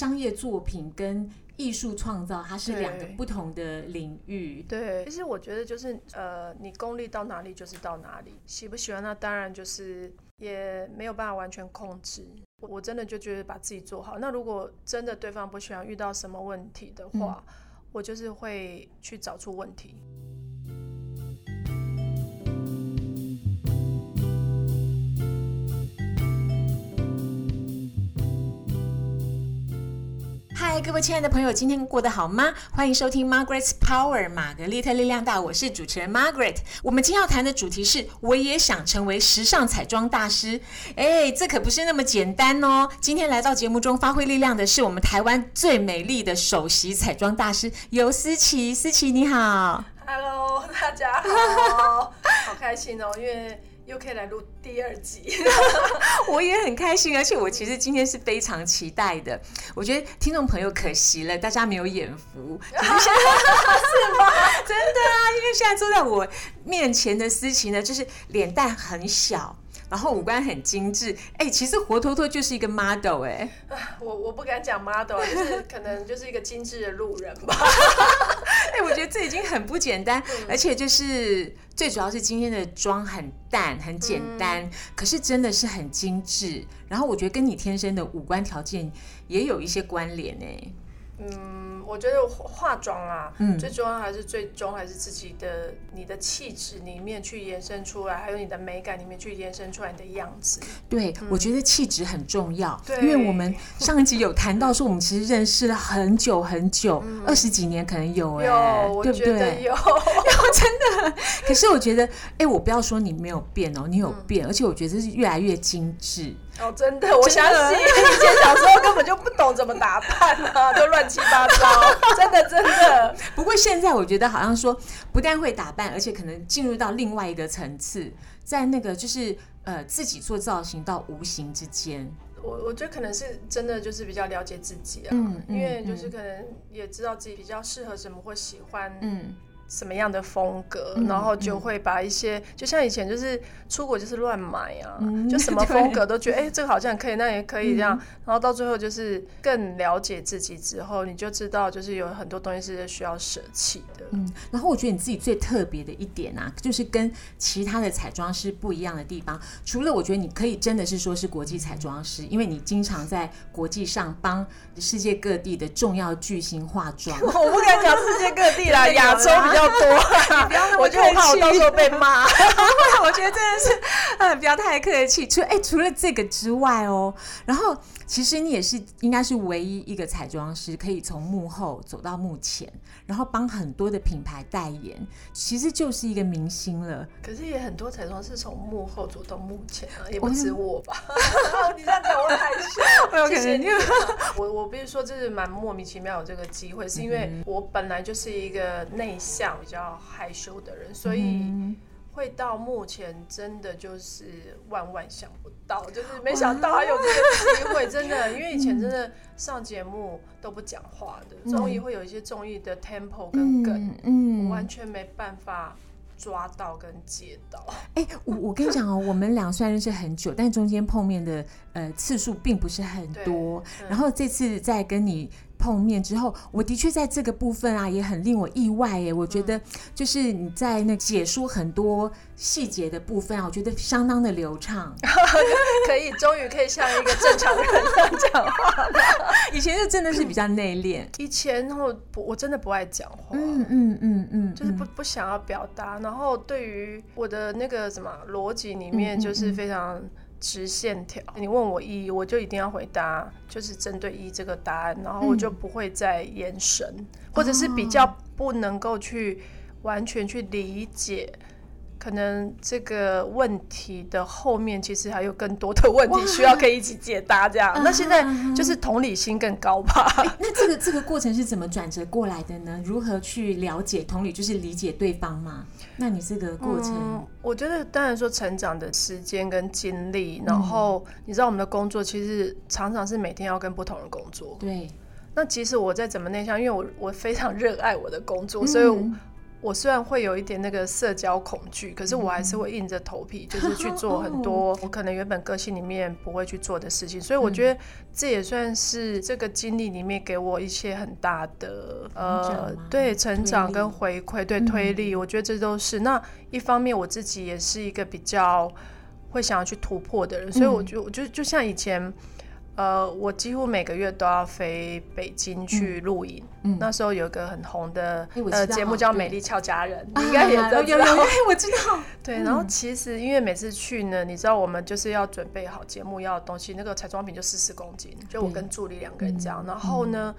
商业作品跟艺术创造，它是两个不同的领域。对，其实我觉得就是呃，你功力到哪里就是到哪里，喜不喜欢那当然就是也没有办法完全控制。我我真的就觉得把自己做好。那如果真的对方不喜欢，遇到什么问题的话，我就是会去找出问题。嗨，各位亲爱的朋友，今天过得好吗？欢迎收听 Margaret's Power 玛格丽特力量大，我是主持人 Margaret。我们今天要谈的主题是，我也想成为时尚彩妆大师。哎，这可不是那么简单哦。今天来到节目中发挥力量的是我们台湾最美丽的首席彩妆大师尤思琪。思琪你好。Hello，大家好，好开心哦，因为又可以来录第二集。我也很开心，而且我其实今天是非常期待的。我觉得听众朋友可惜了，大家没有眼福，是吗？真的啊，因为现在坐在我面前的思琪呢，就是脸蛋很小。然后五官很精致，哎、其实活脱脱就是一个 model 哎、我我不敢讲 model，就是可能就是一个精致的路人吧。哎、我觉得这已经很不简单，而且就是最主要是今天的妆很淡、很简单，可是真的是很精致。然后我觉得跟你天生的五官条件也有一些关联哎。嗯，我觉得化妆啊，嗯最重要还是最终还是自己的你的气质里面去延伸出来，还有你的美感里面去延伸出来你的样子。对，我觉得气质很重要，对因为我们上一集有谈到说，我们其实认识了很久很久，二十几年可能有哎、有，我对不觉得对？有。可是我觉得，哎、我不要说你没有变哦，你有变，而且我觉得是越来越精致。哦，真的，我相信。以前小时候根本就不懂怎么打扮啊，都乱七八糟，真的真的。不过现在我觉得好像说，不但会打扮，而且可能进入到另外一个层次，在那个就是呃自己做造型到无形之间。我我觉得可能是真的就是比较了解自己啊，因为就是可能也知道自己比较适合什么，或喜欢嗯，什么样的风格，嗯然后就会把一些，就像以前就是出国就是乱买啊，嗯就 什么风格都觉得哎、这个好像可以，那也可以这样，嗯然后到最后就是更了解自己之后，你就知道就是有很多东西是需要舍弃的。嗯，然后我觉得你自己最特别的一点啊，就是跟其他的彩妆师不一样的地方，除了我觉得你可以真的是说是国际彩妆师，因为你经常在国际上帮世界各地的重要巨星化妆。我不敢讲世界各地啦，亚洲比较多，不要那么我就怕我到时候被骂。我觉得真的是，嗯，不要太客气。除哎、除了这个之外哦，然后其实你也是应该是唯一一个彩妆师可以从幕后走到幕前，然后帮很多的品牌代言，其实就是一个明星了。可是也很多彩妆是从幕后走到幕前啊，也不止我吧。你这样讲我很害羞，有可谢谢你。我我必须说，这是蛮莫名其妙有这个机会，是因为我本来就是一个内向、比较害羞的人，所以嗯会到目前真的就是万万想不到，就是没想到还有这个机会，真的，因为以前真的上节目都不讲话的，综艺会有一些综艺的 tempo 跟梗，嗯我完全没办法抓到跟接到。哎、我我跟你讲哦，我们俩虽然认识很久，但中间碰面的呃次数并不是很多。嗯然后这次在跟你碰面之后，我的确在这个部分啊也很令我意外耶。我觉嗯得就是你在那解说很多细节的部分啊，我觉得相当的流畅。可以，终于可以像一个正常人这样讲话了。以前就真的是比较内敛。以前我不，我真的不爱讲话。嗯嗯嗯嗯，就是不不想要表达，然后对于我的那个什么逻辑里面，就是非常直线条。你问我一，我就一定要回答，就是针对一这个答案，然后我就不会再延伸，或者是比较不能够去完全去理解。可能这个问题的后面其实还有更多的问题需要可以一起解答，这样。那现在就是同理心更高吧？那这个这个过程是怎么转折过来的呢？如何去了解同理，就是理解对方嘛？那你这个过程，嗯，我觉得当然说成长的时间跟经历，然后你知道我们的工作其实常常是每天要跟不同人工作。对，那即使我再怎么内向，因为我我非常热爱我的工作，所以我我虽然会有一点那个社交恐惧，可是我还是会硬着头皮，就是去做很多我可能原本个性里面不会去做的事情。所以我觉得这也算是这个经历里面给我一些很大的呃，对成长跟回馈，对推力。我觉得这都是那一方面，我自己也是一个比较会想要去突破的人，所以我就我就就像以前。呃，我几乎每个月都要飞北京去录影。嗯，那时候有一个很红的呃节目叫《美丽俏佳人 》，你应该也知道。有有有，我知道。对，然后其实因为每次去呢，你知道我们就是要准备好节目要的东西，那个彩妆品就四十公斤，就我跟助理两个人这样。然后呢，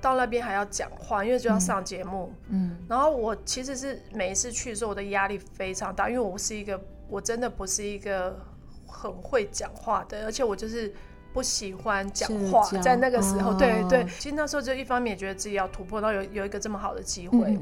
到那边还要讲话，因为就要上节目。嗯。然后我其实是每一次去的时候，我的压力非常大，因为我是一个我真的不是一个很会讲话的，而且我就是。不喜欢讲话，在那个时候，对对，其实那时候就一方面也觉得自己要突破，到有有一个这么好的机会。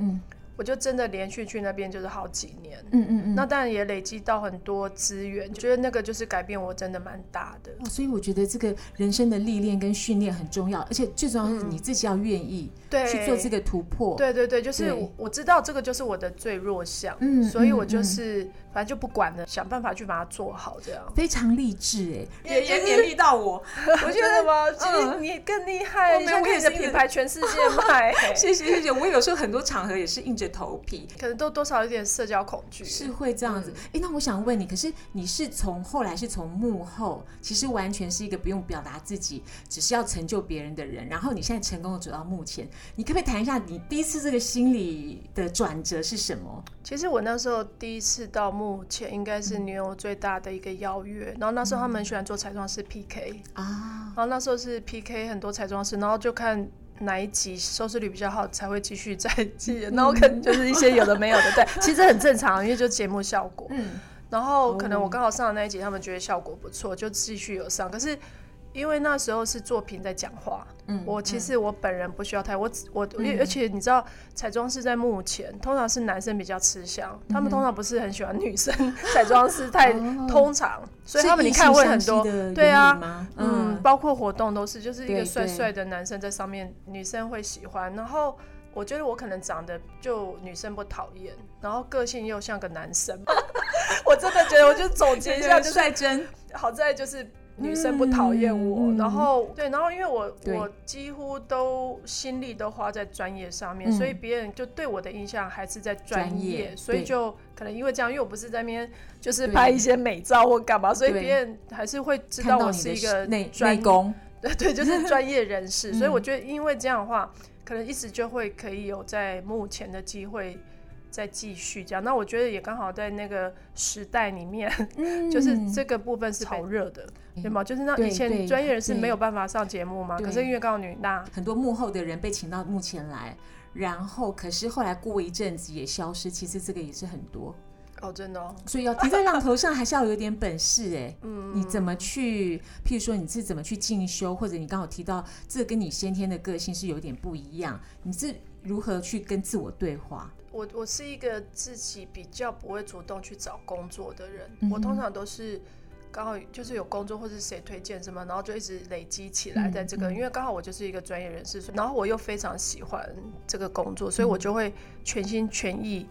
我就真的连续去那边就是好几年，嗯嗯嗯，那当然也累积到很多资源，觉得那个就是改变我真的蛮大的。所以我觉得这个人生的历练跟训练很重要，而且最重要是你自己要愿意对去做这个突破。对对对，就是我知道这个就是我的最弱项，嗯，所以我就是反正就不管了，想办法去把它做好，这样非常励志哎，也也勉励到我。我觉得吗？其实你更厉害，我也是品牌全世界卖。谢谢谢谢，我有时候很多场合也是硬着头皮，可能都多少有点社交恐惧，是会这样子。哎，那我想问你，可是你是从后来是从幕后，其实完全是一个不用表达自己，只是要成就别人的人。然后你现在成功的走到目前，你可不可以谈一下你第一次这个心理的转折是什么？其实我那时候第一次到目前，应该是女友最大的一个邀约。然后那时候他们喜欢做彩妆师 PK 啊，然后那时候是 PK 很多彩妆师，然后就看。哪一集收视率比较好才会继续再接，然后可能就是一些有的没有的，对，其实很正常，因为就节目效果。嗯，然后可能我刚好上的那一集，他们觉得效果不错，就继续有上。可是。因为那时候是作品在讲话，嗯，我其实我本人不需要太我我，而且你知道彩妆师在幕前，通常是男生比较吃香，他们通常不是很喜欢女生 彩妆师太通常，所以他们你看会很多，对啊，嗯，包括活动都是就是一个帅帅的男生在上面，女生会喜欢。然后我觉得我可能长得就女生不讨厌，然后个性又像个男生，我真的觉得我就总结一下，就率真，好在就是。女生不讨厌我，然后对，然后因为我我几乎都心力都花在专业上面，所以别人就对我的印象还是在专业，所以就可能因为这样，因为我不是在那边就是拍一些美照或干嘛，所以别人还是会知道我是一个内内功，对 对，就是 专业人士，所以我觉得因为这样的话，可能一直就会可以有在目前的机会。再继续这样，那我觉得也刚好在那个时代里面，就是这个部分是好热的，对吗？就是那以前专业人士没有办法上节目嘛，可是因为告诉你，那很多幕后的人被请到幕前来，然后可是后来过一阵子也消失，其实这个也是很多哦，真的哦。所以要提在浪头上，还是要有点本事哎。嗯，你怎么去？譬如说你是怎么去进修，或者你刚好提到这跟你先天的个性是有点不一样，你是如何去跟自我对话？我我是一个自己比较不会主动去找工作的人，我通常都是刚好就是有工作或是谁推荐什么，然后就一直累积起来在这个，因为刚好我就是一个专业人士，然后我又非常喜欢这个工作，所以我就会全心全意，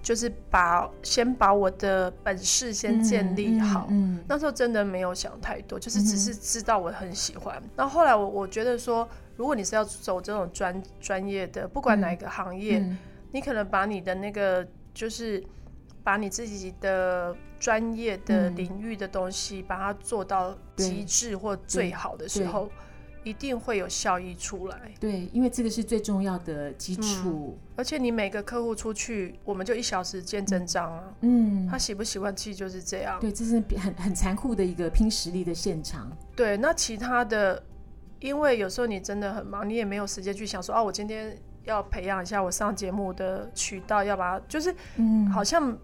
就是把先把我的本事先建立好。嗯，那时候真的没有想太多，就是只是知道我很喜欢。然后后来我我觉得说，如果你是要走这种专专业的，不管哪一个行业。你可能把你的那个，就是把你自己的专业的领域的东西，把它做到极致或最好的时候，一定会有效益出来。对，因为这个是最重要的基础。而且你每个客户出去，我们就一小时见真章啊。嗯，他喜不喜欢，其实就是这样。对，这是很很残酷的一个拼实力的现场。对，那其他的，因为有时候你真的很忙，你也没有时间去想说，哦，我今天。要培养一下我上节目的渠道，要把它就是，嗯，好像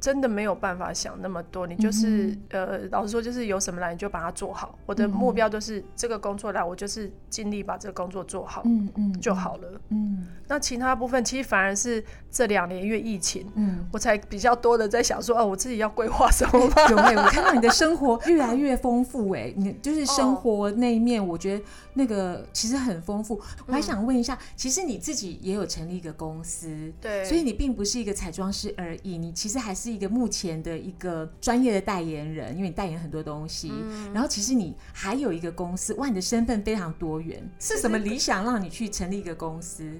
真的没有办法想那么多，你就是、呃，老实说，就是有什么来你就把它做好。我的目标都是这个工作来，我就是尽力把这个工作做好嗯嗯就好了。嗯那其他部分其实反而是这两年因为疫情，嗯。我才比较多的在想说，哦，我自己要规划什么吗？有哎、我看到你的生活越来越丰富哎、你就是生活那一面，我觉得那个其实很丰富。我还想问一下，其实你自己也有成立一个公司，对所以你并不是一个彩妆师而已，你其实还是一个目前的一个专业的代言人，因为你代言很多东西。然后其实你还有一个公司，哇，你的身份非常多元，是什么理想让你去成立一个公司？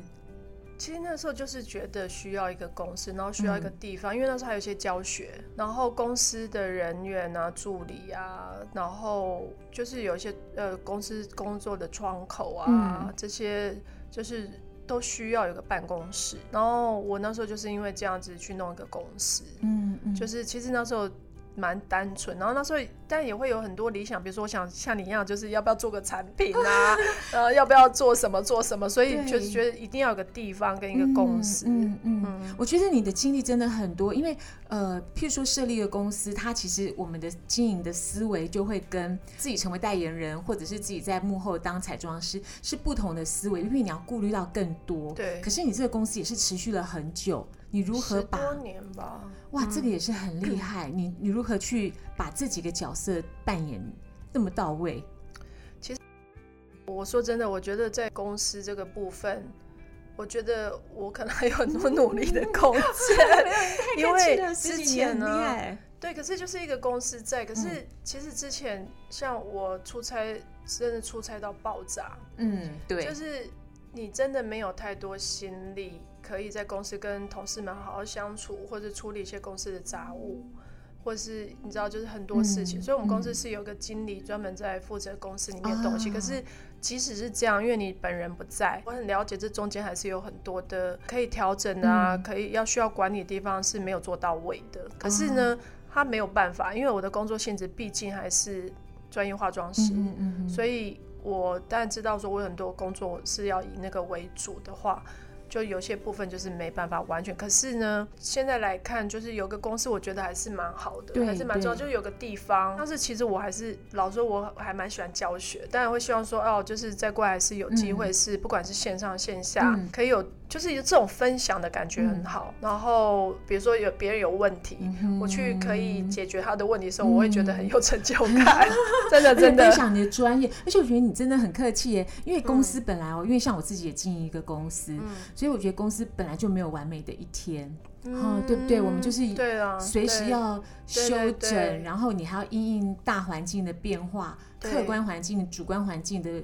其实那时候就是觉得需要一个公司，然后需要一个地方，因为那时候还有一些教学，然后公司的人员啊、助理啊，然后就是有一些呃公司工作的窗口啊，嗯这些就是都需要有个办公室。然后我那时候就是因为这样子去弄一个公司，嗯嗯，就是其实那时候。蛮单纯，然后那时候但也会有很多理想，比如说我想像你一样，就是要不要做个产品啊，呃，要不要做什么做什么，所以对。就是觉得一定要有个地方跟一个公司，嗯嗯嗯我觉得你的经历真的很多，因为呃，譬如说设立一个公司，它其实我们的经营的思维就会跟自己成为代言人，或者是自己在幕后当彩妆师是不同的思维，因为你要顾虑到更多。对。可是你这个公司也是持续了很久，你如何把十多年吧，哇，这个也是很厉害，你你如何去把这几个角色扮演那么到位？其实我说真的，我觉得在公司这个部分，我觉得我可能还有很多努力的空间，因为之前呢，呢，对，可是就是一个公司在，可是其实之前像我出差，真的出差到爆炸，嗯，对，就是你真的没有太多心力可以在公司跟同事们好好相处，或者处理一些公司的杂务。或是你知道，就是很多事情，嗯所以我们公司嗯是有个经理专门在负责公司里面的东西。啊可是即使是这样，因为你本人不在，我很了解这中间还是有很多的可以调整啊，嗯可以要需要管理的地方是没有做到位的。可是呢，他没有办法，因为我的工作性质毕竟还是专业化妆师，嗯嗯嗯，所以我当然知道说，我有很多工作是要以那个为主的话，就有些部分就是没办法完全。可是呢，现在来看，就是有个公司，我觉得还是蛮好的，对还是蛮重要，就是有个地方。但是其实我还是老说，我还蛮喜欢教学，当然会希望说，哦，就是再过来是有机会是，不管是线上线下，嗯可以有就是有这种分享的感觉很好。然后比如说有别人有问题。嗯我去可以解决他的问题的时候，我会觉得很有成就感，真的 真的分。享你的专业，而且我觉得你真的很客气耶，因为公司本来哦，因为像我自己也经营一个公司，嗯所以我觉得公司本来就没有完美的一天，哦，对不对？我们就是随时要修整，然后你还要因应大环境的变化、客观环境、主观环境的。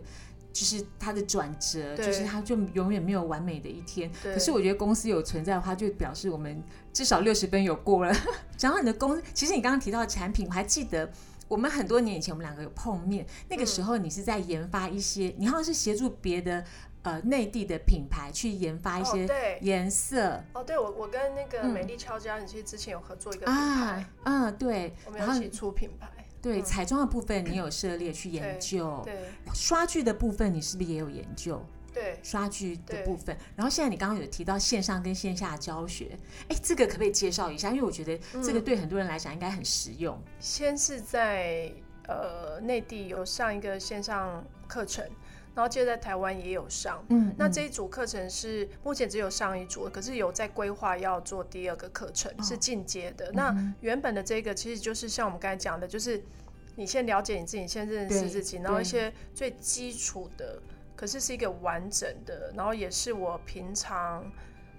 就是它的转折，就是它就永远没有完美的一天。对。可是我觉得公司有存在的话，就表示我们至少六十分有过了。讲到你的公司，其实你刚刚提到的产品，我还记得我们很多年以前我们两个有碰面，那个时候你是在研发一些，你好像是协助别的呃内地的品牌去研发一哦些对。颜色、哦，对我我跟那个嗯。美丽俏佳，你其实之前有合作一个品啊牌，，嗯，对，然后我们要一起出品牌。对嗯彩妆的部分你有涉猎去研究，对刷剧的部分你是不是也有研究？对，刷剧的部分，然后现在你刚刚有提到线上跟线下的教学，哎，这个可不可以介绍一下？因为我觉得这个嗯对很多人来讲应该很实用。先是在呃内地有上一个线上课程，然后接着在台湾也有上。嗯，嗯那这一组课程是目前只有上一组，可是有在规划要做第二个课程，是进阶的。那原本的这个其实就是像我们刚才讲的，就是你先了解你自己，先认识自己，然后一些最基础的，可是是一个完整的，然后也是我平常。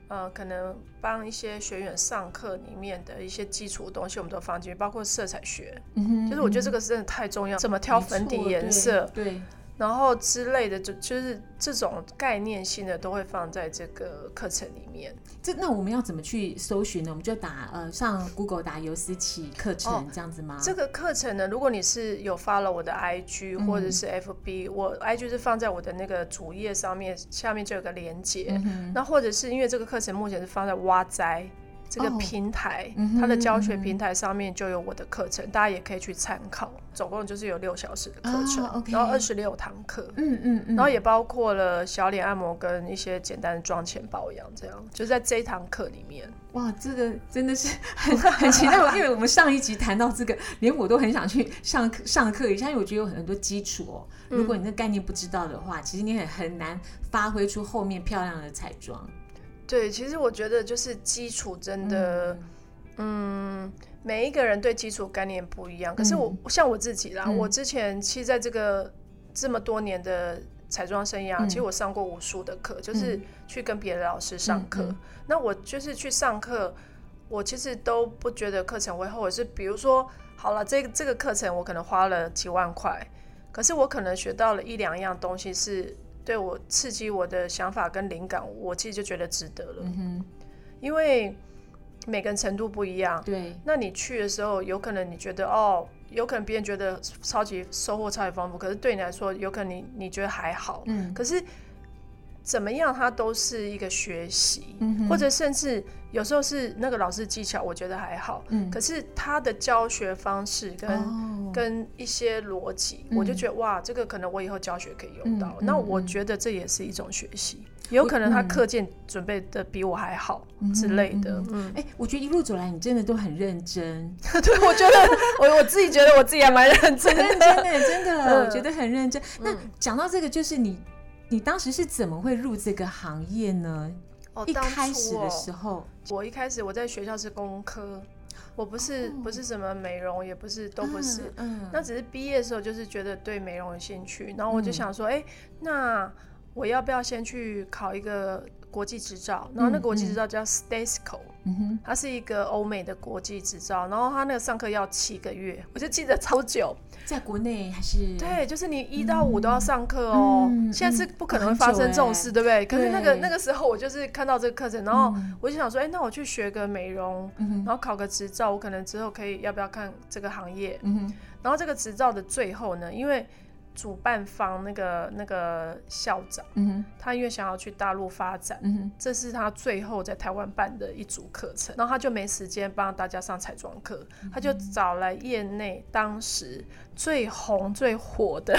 呃，可能帮一些学员上课里面的一些基础的东西，我们都放进去，包括色彩学，嗯哼就是我觉得这个是真的太重要，怎么挑粉底颜色，对，对然后之类的，就就是这种概念性的都会放在这个课程里面。这那我们要怎么去搜寻呢？我们就打呃上 Google 打尤思琪课程、哦这样子吗？这个课程呢，如果你是有 follow 我的 IG 嗯或者是 FB，、我 IG 是放在我的那个主页上面，下面就有个连接。嗯那或者是因为这个课程目前是放在挖哉，这个哦平台，它的教学平台上面就有我的课程，大家也可以去参考。总共就是有六小时的课程，然后二十六堂课。嗯嗯嗯，然后也包括了小脸按摩跟一些简单的妆前保养，这样就在这一堂课里面。哇，这个真的是很 很期待，因为我们上一集谈到这个，连我都很想去上课上课一下，因为我觉得有很多基础哦。如果你那概念不知道的话，其实你很很难发挥出后面漂亮的彩妆。对，其实我觉得就是基础真的，嗯每一个人对基础概念不一样。可是我、像我自己啦，嗯我之前其实在这个这么多年的彩妆生涯，嗯其实我上过无数的课，就是去跟别的老师上课。那我就是去上课，我其实都不觉得课程会后悔。是比如说，好了，这个这个课程我可能花了几万块，可是我可能学到了一两样东西是。对我刺激我的想法跟灵感，我其实就觉得值得了。嗯哼，因为每个人程度不一样，对，那你去的时候，有可能你觉得哦，有可能别人觉得超级收获超级丰富，可是对你来说，有可能你你觉得还好，嗯。可是怎么样，它都是一个学习，嗯或者甚至有时候是那个老师技巧，我觉得还好，嗯。可是他的教学方式跟、哦。跟一些逻辑，嗯。我就觉得哇，这个可能我以后教学可以用到。那我嗯觉得这也是一种学习，有可能他嗯课件准备的比我还好之类的。嗯，哎、我觉得一路走来你真的都很认真，对，我觉得我我自己觉得我自己还蛮认真 认真的。真的，嗯。我觉得很认真。那讲到这个，就是你，你当时是怎么会入这个行业呢？哦一开始的，时候，我一开始我在学校是工科，我不是、不是什么美容，也不是都不是。嗯，嗯那只是毕业的时候就是觉得对美容有兴趣，然后我就嗯想说，哎、那我要不要先去考一个国际执照？然后那个国际执照叫哼，它是一个欧美的国际执照，然后它那个上课要七个月，我就记得超久。在国内还是对，就是你一到五都要上课哦。嗯现在是不可能会发生这种事，对不对？可是那个那个时候我就是看到这个课程，然后嗯我就想说，哎、那我去学个美容，嗯，然后考个执照，我可能之后可以要不要看这个行业？嗯，然后这个执照的最后呢，因为主办方那个那个校长，嗯哼，他因为想要去大陆发展，嗯哼，这是他最后在台湾办的一组课程，然后他就没时间帮大家上彩妆课，他就找来业内当时最红最火的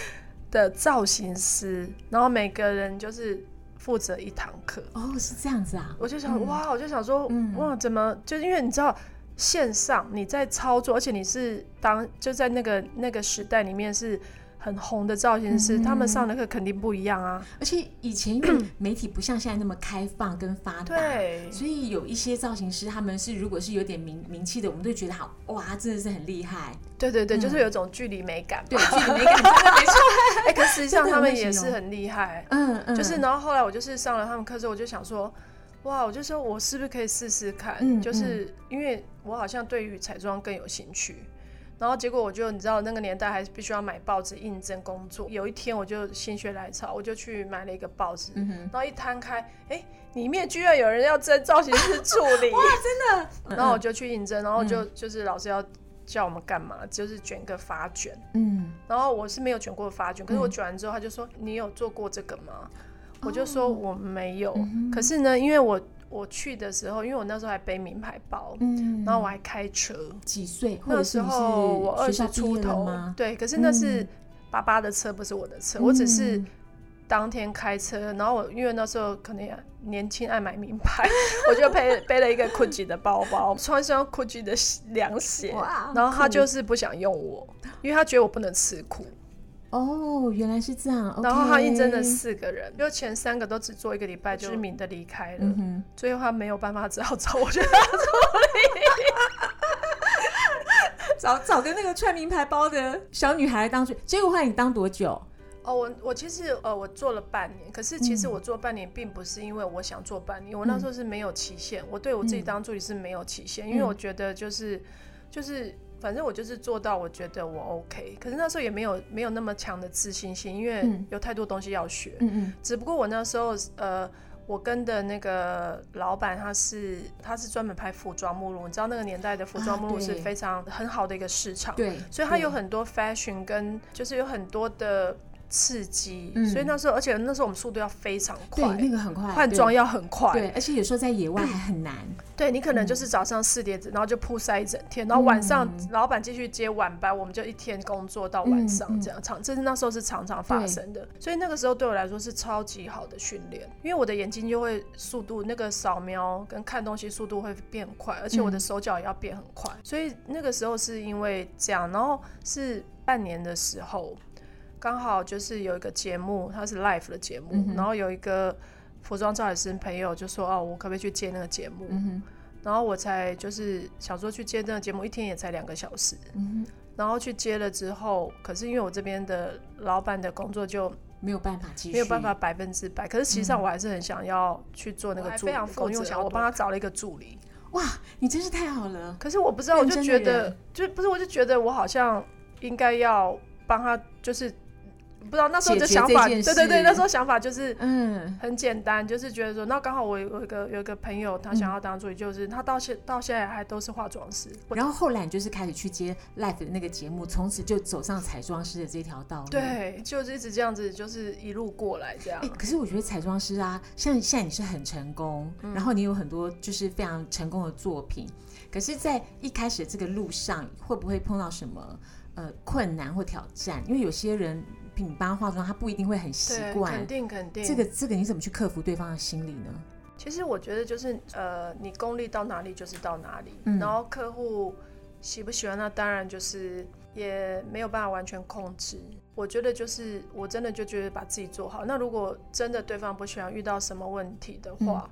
的造型师，然后每个人就是负责一堂课。哦，是这样子啊，我就想，哇，我就想说，嗯。哇，怎么就因为你知道线上你在操作，而且你是当就在那个那个时代里面是很红的造型师，嗯他们上的课肯定不一样啊。而且以前因为 媒体不像现在那么开放跟发达，对，所以有一些造型师他们是如果是有点名名气的，我们都觉得好哇，真的是很厉害，对对对，嗯就是有一种距离美感嘛。对，距离美感 真的没错，哎、可实际上他们也是很厉害。嗯嗯，就是，然后后来我就是上了他们课之后，我就想说，哇，我就说我是不是可以试试看？嗯就是因为我好像对于彩妆更有兴趣。然后结果我就你知道那个年代还是必须要买报纸应征工作。有一天我就心血来潮，我就去买了一个报纸，嗯，然后一摊开，哎，里面居然有人要征造型师助理，哇，真的！然后我就去应征，然后就、就是老师要叫我们干嘛，就是卷个发卷。嗯，然后我是没有卷过发卷，可是我嗯卷完之后，他就说你有做过这个吗？我就说我没有。可是呢，因为我我去的时候，因为我那时候还背名牌包，嗯，然后我还开车，几岁？那时候我二十出头吗？对，可是那是嗯爸爸的车，不是我的车，我只是嗯当天开车，然后我因为那时候可能也年轻爱买名牌，我就背背了一个 GUCCI 的包包，穿上 GUCCI 的凉鞋，然后他就是不想用我，因为他觉得我不能吃苦。哦，原来是这样。然后他应征了四个人，就前三个都只做一个礼拜，就知名的离开了。嗯哼，最后他没有办法，只好找我去。找找个那个穿名牌包的小女孩当助理，结果后来你当多久？哦，我我其实呃，我做了半年，可是其实嗯我做半年并不是因为我想做半年，我那时候是没有期限，我对我自己嗯当助理是没有期限，因为嗯我觉得就是就是。反正我就是做到，我觉得我 OK。可是那时候也没有没有那么强的自信心，因为嗯有太多东西要学。嗯嗯只不过我那时候呃，我跟的那个老板他是他是专门拍服装目录，你知道那个年代的服装啊目录是非常很好的一个市场，对，所以他有很多 fashion 跟就是有很多的刺激，嗯。所以那时候，而且那时候我们速度要非常对，快，那个很快，换装要很快，对，而且有时候在野外还 很难。对你可能就是早上四点，然后就铺塞一整天，然后晚上嗯老板继续接晚班，我们就一天工作到晚上这样，常这是那时候是常常发生的，所以那个时候对我来说是超级好的训练，因为我的眼睛就会速度那个扫描跟看东西速度会变快，而且我的手脚也要变很快，所以那个时候是因为这样，然后是半年的时候，刚好就是有一个节目，它是 live 的节目，嗯然后有一个服装造型师朋友就说哦，我可不可以去接那个节目？嗯，然后我才就是想说去接那个节目，一天也才两个小时。嗯，然后去接了之后，可是因为我这边的老板的工作就没有办法继续，没有办法百分之百，可是实际上我还是很想要去做那个助理非常嗯负责，我帮他找了一个助理。哇，你真是太好了。可是我不知道，我就觉得就不是，我就觉得我好像应该要帮他，就是不知道那时候的想法，对对对，那时候想法就是嗯很简单，就是觉得说，那刚好我有一个有一个朋友，他想嗯要当助理，就是他到现到现在还都是化妆师，然后后来你就是开始去接 Life 的那个节目，从此就走上彩妆师的这条道路。。对，就是一直这样子，就是一路过来这样哎、。可是我觉得彩妆师啊，像现在你是很成功，嗯然后你有很多就是非常成功的作品，可是，在一开始这个路上，会不会碰到什么呃困难或挑战？因为有些人比你帮他化妆，他不一定会很习对，惯肯。定肯定。这个这个你怎么去克服对方的心理呢？其实我觉得就是呃，你功力到哪里就是到哪里，嗯然后客户喜不喜欢，那当然就是也没有办法完全控制。我觉得就是我真的就觉得把自己做好。那如果真的对方不喜欢，遇到什么问题的话，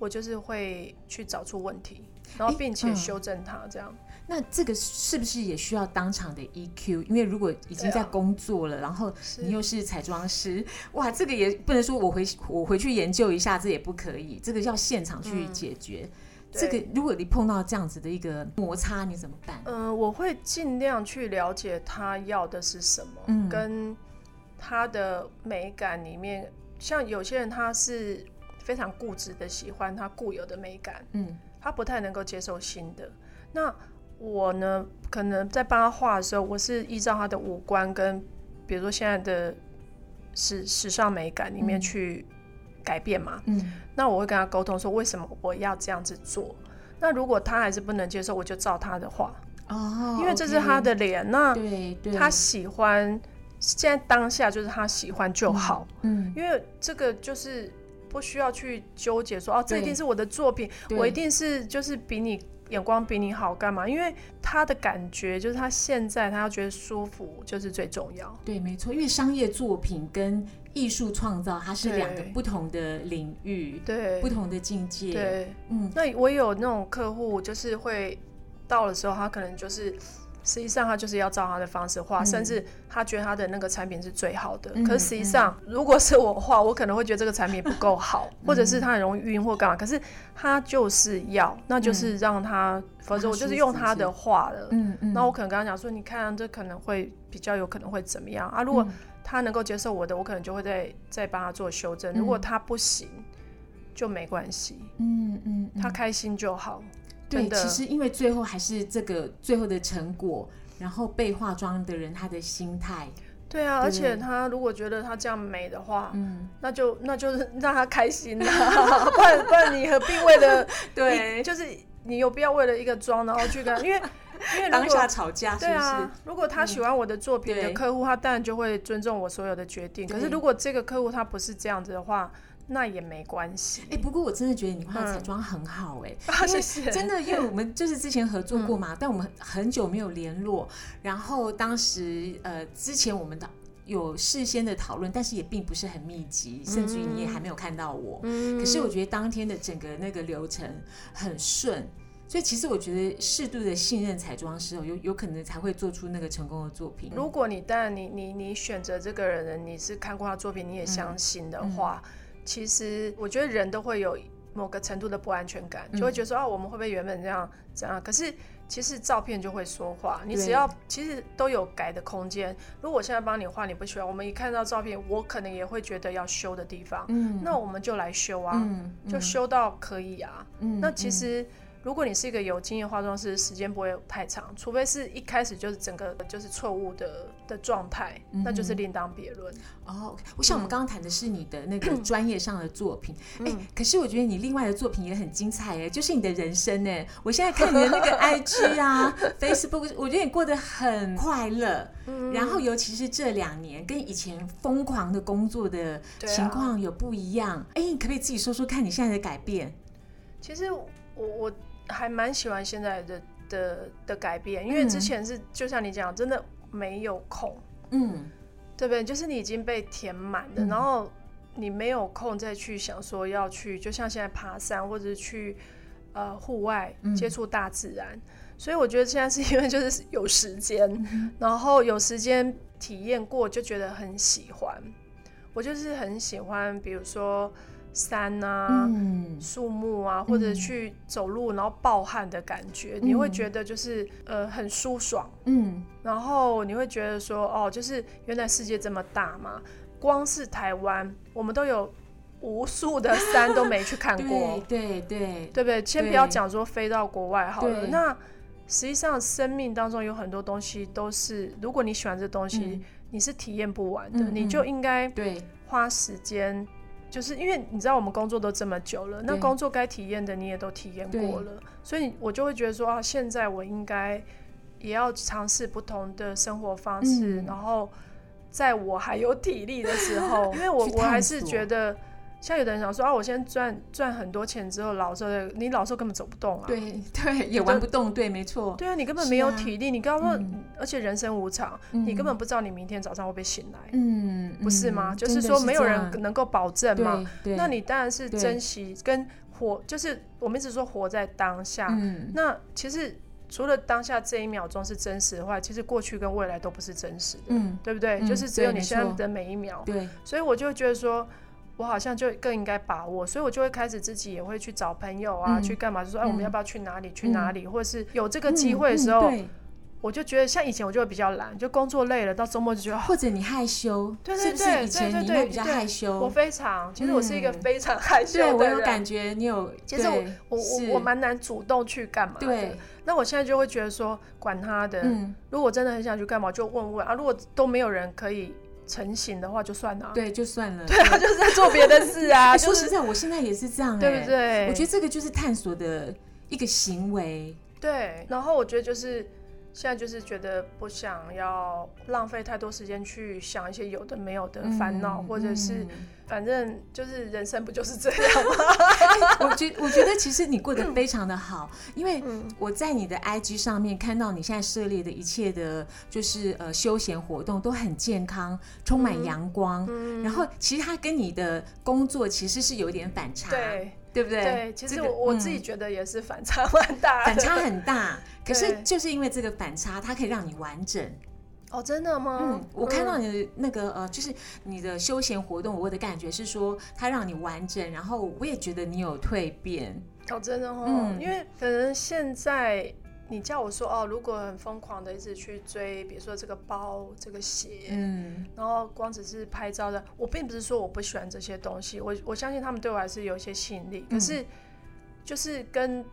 我就是会去找出问题，然后并且嗯修正它，这样。那这个是不是也需要当场的 EQ？因为如果已经在工作了，然后你又是彩妆师，哇，这个也不能说我回我回去研究一下，这也不可以，这个要现场去嗯解决。对这个如果你碰到这样子的一个摩擦，你怎么办？嗯、我会尽量去了解他要的是什么，嗯跟他的美感里面，像有些人他是非常固执的喜欢他固有的美感，嗯他不太能够接受新的。那我呢，可能在帮他画的时候，我是依照他的五官跟，比如说现在的时时尚美感里面嗯。去改变嘛。嗯。那我会跟他沟通说，为什么我要这样子做？那如果他还是不能接受，我就照他的画，哦，因为这是他的脸。那 OK，对对，他喜欢，现在当下就是他喜欢就好，嗯，因为这个就是不需要去纠结说哦，这一定是我的作品，我一定是就是比你眼光比你好干嘛？因为他的感觉就是他现在他要觉得舒服就是最重要。对，没错，因为商业作品跟艺术创造，它是两个不同的领域，对不同的境界。，对，嗯，那我有那种客户，就是会到的时候，他可能就是。实际上，他就是要照他的方式画，嗯甚至他觉得他的那个产品是最好的。嗯可是实际上，如果是我画，我可能会觉得这个产品不够好，或者是他很容易晕或干嘛。可是他就是要，那就是让他，否则我就是用他的画了。嗯嗯，那我可能跟他讲说，你看这可能会比较有可能会怎么样啊？如果嗯他能够接受我的，我可能就会再再帮他做修正。如果他不行，就没关系，嗯嗯，嗯他开心就好。对，的其实因为最后还是这个最后的成果，然后被化妆的人他的心态，对啊，而且他如果觉得他这样美的话，嗯，那就那就是 让他开心啦，不然不然你何必为了 对就是你有必要为了一个妆然后去跟他，因为因为如当下果吵架是不是？对啊，如果他喜欢我的作品的客户，他当然就会尊重我所有的决定。可是如果这个客户他不是这样子的话，那也没关系。哎、不过我真的觉得你画的彩嗯妆很好哎、啊，因为谢谢。真的，因为我们就是之前合作过嗯嘛，但我们很久没有联络。然后当时呃，之前我们的有事先的讨论，但是也并不是很密集，甚至于你也还没有看到我。嗯可是我觉得当天的整个那个流程很顺，所以其实我觉得适度的信任彩妆师哦，有有可能才会做出那个成功的作品。如果你当然你你你选择这个人，你是看过他作品，你也相信的话，其实我觉得人都会有某个程度的不安全感，嗯就会觉得说啊，我们会不会原本这样这样？可是其实照片就会说话，你只要其实都有改的空间。如果我现在帮你画，你不喜欢，我们一看到照片，我可能也会觉得要修的地方，嗯，那我们就来修啊，嗯就修到可以啊。嗯那其实如果你是一个有经验化妆师，时间不会太长，除非是一开始就是整个就是错误的的状态，那就是另当别论。哦，我想我们刚刚谈的是你的那个 专业上的作品，哎、嗯可是我觉得你另外的作品也很精彩哎，就是你的人生哎，我现在看你的那个 IG 啊、Facebook，我觉得你过得很快乐，嗯。然后尤其是这两年跟以前疯狂的工作的情况有不一样，哎、你可不可以自己说说看你现在的改变？其实我我还蛮喜欢现在的的的改变，因为之前是、就像你讲，真的没有空，嗯，对不对？就是你已经被填满了，嗯然后你没有空再去想说要去，就像现在爬山或者是去呃户外嗯接触大自然。所以我觉得现在是因为就是 有时间，嗯然后有时间体验过，就觉得很喜欢。我就是很喜欢，比如说山啊、嗯，树木啊，或者嗯去走路然后暴汗的感觉，你会觉得就是呃很舒爽。嗯，然后你会觉得说，哦，就是原来世界这么大嘛，光是台湾，我们都有无数的山都没去看过。对，对对，对不对？先不要讲说飞到国外好了，那实际上生命当中有很多东西都是，如果你喜欢这东西，嗯。你是体验不完的，嗯。你就应该对，花时间。就是因为你知道我们工作都这么久了，那工作该体验的你也都体验过了，所以我就会觉得说啊，现在我应该也要尝试不同的生活方式，嗯。然后在我还有体力的时候，因为我我还是觉得，像有的人想说啊，我先赚赚很多钱之后，老时候你老时候根本走不动啊，对对，也玩不动，对，没错，对啊，你根本没有啊体力，你刚刚说，嗯而且人生无常，你根本不知道你明天早上会不会醒来，嗯，不是吗？嗯就是说没有人能够保证嘛，那你当然是珍惜跟活，就是我们一直说活在当下。嗯那其实除了当下这一秒钟是真实的话，其实过去跟未来都不是真实的，嗯对不对？嗯就是只有你现在的每一秒。对，所以我就觉得说，我好像就更应该把握，所以我就会开始自己也会去找朋友啊，嗯去干嘛，就说哎，我们嗯要不要去哪里？去哪里？或者是有这个机会的时候，我就觉得像以前我就会比较懒，就工作累了，到周末就觉得。哦或者你害羞，对对对对对对害羞？我非常，其实我是一个嗯非常害羞的对人。我有感觉，你有，其实我对我我我蛮难主动去干嘛的。对，那我现在就会觉得说，管他的，嗯，如果真的很想去干嘛，就问问啊。如果都没有人可以成型的话，就算了啊。对，就算了。对啊，就是在做别的事啊，说实在，我现在也是这样，哎对不？对？我觉得这个就是探索的一个行为，对。然后我觉得就是现在就是觉得不想要浪费太多时间去想一些有的没有的烦恼，嗯或者是嗯。反正就是人生不就是这样。吗？我觉我觉得其实你过得非常的好，因为嗯。我在你的 IG 上面看到你现在涉猎的一切的，就是呃休闲活动都很健康，充满阳光。嗯。然后其实它跟你的工作其实是有点反差，对对不对？对，其实这个我我自己嗯觉得也是反差蛮大的，反差很大，可是就是因为这个反差，它可以让你完整。哦，真的吗？嗯，我看到你的那个呃，就是你的休闲活动，我的感觉是说它让你完整，然后我也觉得你有蜕变。哦，真的哦，嗯因为可能现在你叫我说哦，如果很疯狂的一直去追，比如说这个包、这个鞋，嗯然后光只是拍照的，我并不是说我不喜欢这些东西，我我相信他们对我还是有一些吸引力，可嗯是就是跟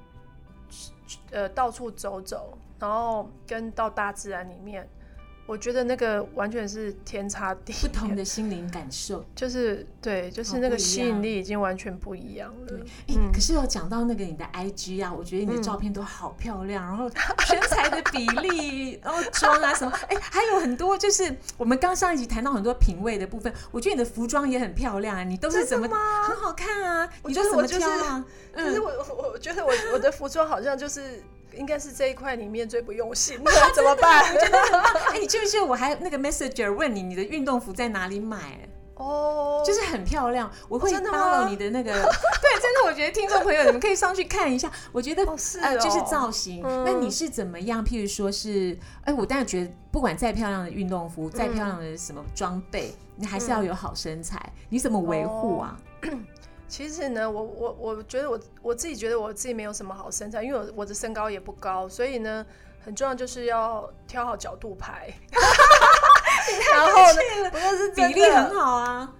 呃到处走走，然后跟到大自然里面。我觉得那个完全是天差地不同，的心灵感受。就是对，就是那个吸引力已经完全不一样了。哎、嗯可是有讲到那个你的 IG 啊，我觉得你的嗯照片都好漂亮，然后身材的比例，然后妆啊什么，哎、还有很多就是我们刚上一集谈到很多品味的部分，我觉得你的服装也很漂亮啊，你都是怎么很好看啊？你都怎么挑啊？可是我我我觉得我我的服装好像就是应该是这一块里面最不用心的，怎么办？哎、你记不记得我还那个 messenger 问你你的运动服在哪里买？哦，就是很漂亮，我会真的吗 follow 你的那个，对，真的，我觉得听众朋友你们可以上去看一下，我觉得、哦是呃，就是哦造型。嗯那你是怎么样？譬如说是，哎，我当然觉得不管再漂亮的运动服，再漂亮的什么装备，你还是要有好身材，你怎么维护啊？其实呢，我我我觉得我我自己觉得我自己没有什么好身材，因为我我的身高也不高，所以呢，很重要就是要挑好角度拍。然后呢，不过是比例很好啊。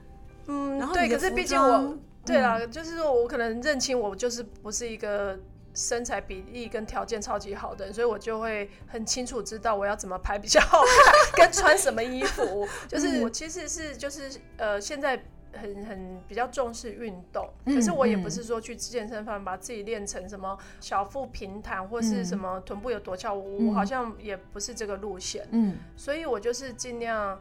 嗯，对，可是毕竟我装对啦，就是说我可能认清我就是不是一个身材比例跟条件超级好的人，所以我就会很清楚知道我要怎么拍比较好看，跟穿什么衣服。就是我其实是就是呃现在。很很比较重视运动，可是我也不是说去健身房把自己练成什么小腹平坦或是什么臀部有多翘，我好像也不是这个路线。嗯，所以我就是尽量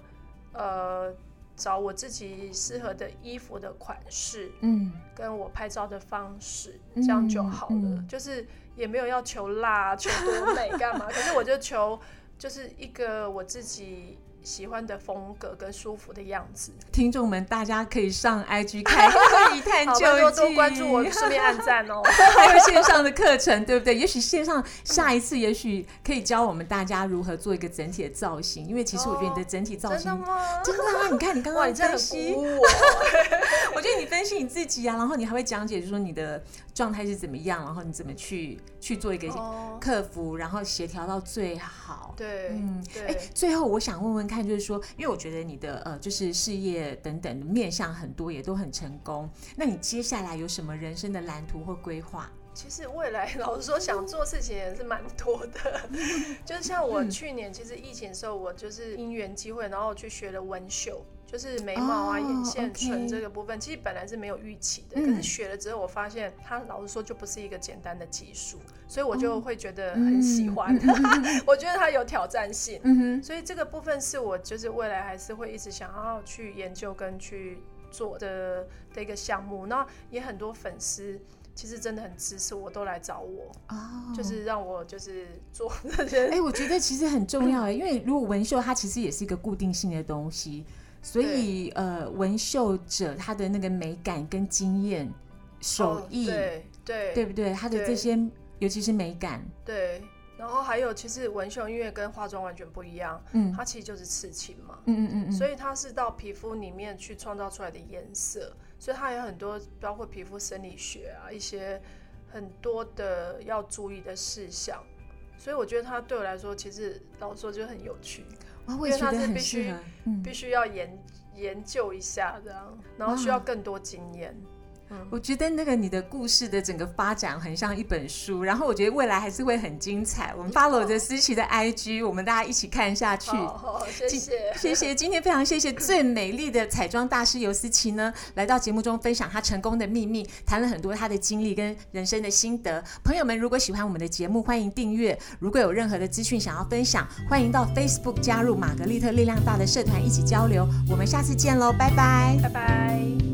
呃找我自己适合的衣服的款式，嗯，跟我拍照的方式，这样就好了。就是也没有要求辣、求多美干嘛，可是我就求就是一个我自己。喜欢的风格跟舒服的样子，听众们大家可以上 IG 看一探究 竟，多多关注我，顺便按赞哦。还有线上的课程，对不对？也许线上下一次，也许可以教我们大家如何做一个整体的造型。因为其实我觉得你的整体造型真的吗？真的啊！你看你刚刚分析我，我觉得你分析你自己啊，然后你还会讲解，就说你的状态是怎么样，然后你怎么去去做一个克服，然后协调到最好。对，嗯，哎，最后我想问问看。就是说，因为我觉得你的呃，就是事业等等的面向很多，也都很成功。那你接下来有什么人生的蓝图或规划？其实未来老实说，想做事情也是蛮多的。就是像我去年其实疫情的时候，我就是因缘机会，然后去学了纹绣。就是眉毛啊、眼线、唇这个部分，其实本来是没有预期的。可是学了之后，我发现它老实说就不是一个简单的技术，所以我就会觉得很喜欢。我觉得它有挑战性，所以这个部分是我就是未来还是会一直想要去研究跟去做的的一个项目。那也很多粉丝其实真的很支持我，都来找我，就是让我就是做这些。哎，我觉得其实很重要哎，因为如果纹绣它其实也是一个固定性的东西。所以，呃，纹绣者他的那个美感跟经验、手艺，对对，对不对？他的这些，尤其是美感，对。然后还有，其实纹绣因为跟化妆完全不一样，嗯，它其实就是刺青嘛，嗯嗯嗯，所以它是到皮肤里面去创造出来的颜色，所以它有很多包括皮肤生理学啊，一些很多的要注意的事项。所以我觉得它对我来说，其实老实说就很有趣。因为它是必须必须要研研究一下这样，然后需要更多经验。我觉得那个你的故事的整个发展很像一本书，然后我觉得未来还是会很精彩。我们 follow 着思琪的 IG，我们大家一起看下去。好，谢谢，谢谢。今天非常谢谢最美丽的彩妆大师尤思琪呢，来到节目中分享她成功的秘密，谈了很多她的经历跟人生的心得。朋友们，如果喜欢我们的节目，欢迎订阅。如果有任何的资讯想要分享，欢迎到 Facebook 加入玛格丽特力量大的社团一起交流。我们下次见喽，拜拜，拜拜。